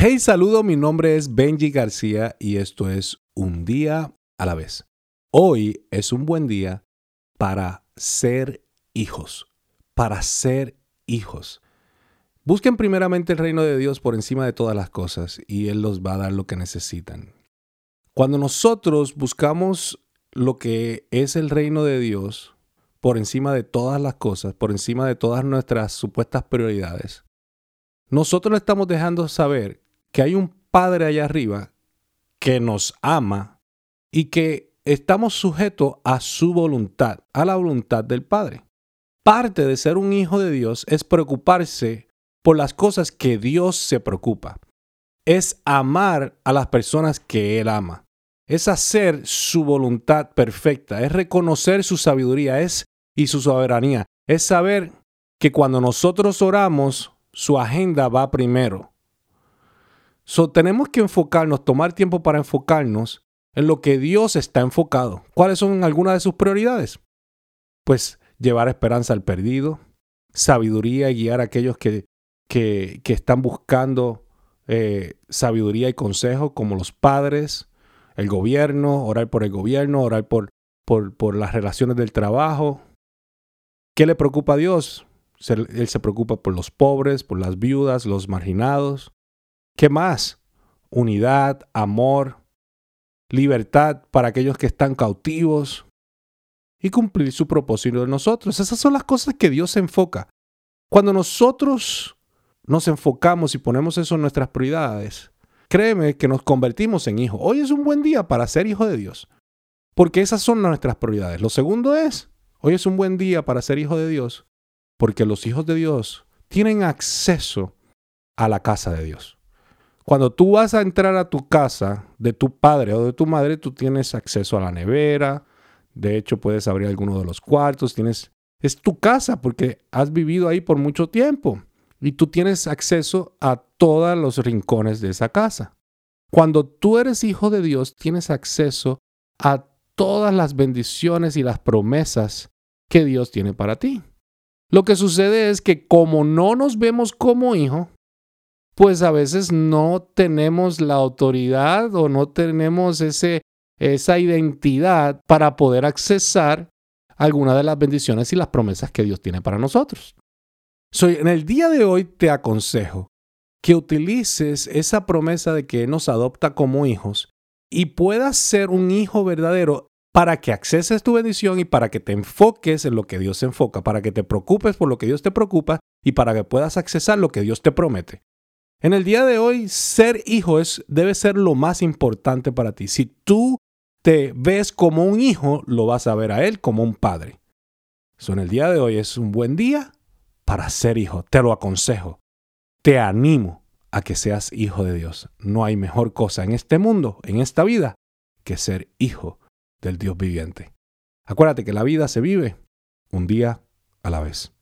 Hey, saludo, mi nombre es Benji García y esto es Un día a la vez. Hoy es un buen día para ser hijos, para ser hijos. Busquen primeramente el reino de Dios por encima de todas las cosas y Él los va a dar lo que necesitan. Cuando nosotros buscamos lo que es el reino de Dios por encima de todas las cosas, por encima de todas nuestras supuestas prioridades, nosotros estamos dejando saber que hay un Padre allá arriba que nos ama y que estamos sujetos a su voluntad, a la voluntad del Padre. Parte de ser un hijo de Dios es preocuparse por las cosas que Dios se preocupa. Es amar a las personas que Él ama. Es hacer su voluntad perfecta. Es reconocer su sabiduría es, y su soberanía. Es saber que cuando nosotros oramos, su agenda va primero. Tenemos que enfocarnos, tomar tiempo para enfocarnos en lo que Dios está enfocado. ¿Cuáles son algunas de sus prioridades? Pues llevar esperanza al perdido, sabiduría y guiar a aquellos que, que, están buscando eh, sabiduría y consejo, como los padres, el gobierno, orar por el gobierno, orar por, por, por las relaciones del trabajo. ¿Qué le preocupa a Dios? Él se preocupa por los pobres, por las viudas, los marginados. ¿Qué más? Unidad, amor, libertad para aquellos que están cautivos y cumplir su propósito de nosotros. Esas son las cosas que Dios enfoca. Cuando nosotros nos enfocamos y ponemos eso en nuestras prioridades, créeme que nos convertimos en hijos. Hoy es un buen día para ser hijo de Dios, porque esas son nuestras prioridades. Lo segundo es, hoy es un buen día para ser hijo de Dios, porque los hijos de Dios tienen acceso a la casa de Dios. Cuando tú vas a entrar a tu casa de tu padre o de tu madre, tú tienes acceso a la nevera. De hecho, puedes abrir alguno de los cuartos. Tienes, es tu casa porque has vivido ahí por mucho tiempo y tú tienes acceso a todos los rincones de esa casa. Cuando tú eres hijo de Dios, tienes acceso a todas las bendiciones y las promesas que Dios tiene para ti. Lo que sucede es que como no nos vemos como hijo, pues a veces no tenemos la autoridad o no tenemos ese, esa identidad para poder accesar alguna de las bendiciones y las promesas que Dios tiene para nosotros. Soy en el día de hoy te aconsejo que utilices esa promesa de que nos adopta como hijos y puedas ser un hijo verdadero para que acceses tu bendición y para que te enfoques en lo que Dios enfoca, para que te preocupes por lo que Dios te preocupa y para que puedas accesar lo que Dios te promete. En el día de hoy, ser hijo es, debe ser lo más importante para ti. Si tú te ves como un hijo, lo vas a ver a él como un padre. So, en el día de hoy es un buen día para ser hijo. Te lo aconsejo. Te animo a que seas hijo de Dios. No hay mejor cosa en este mundo, en esta vida, que ser hijo del Dios viviente. Acuérdate que la vida se vive un día a la vez.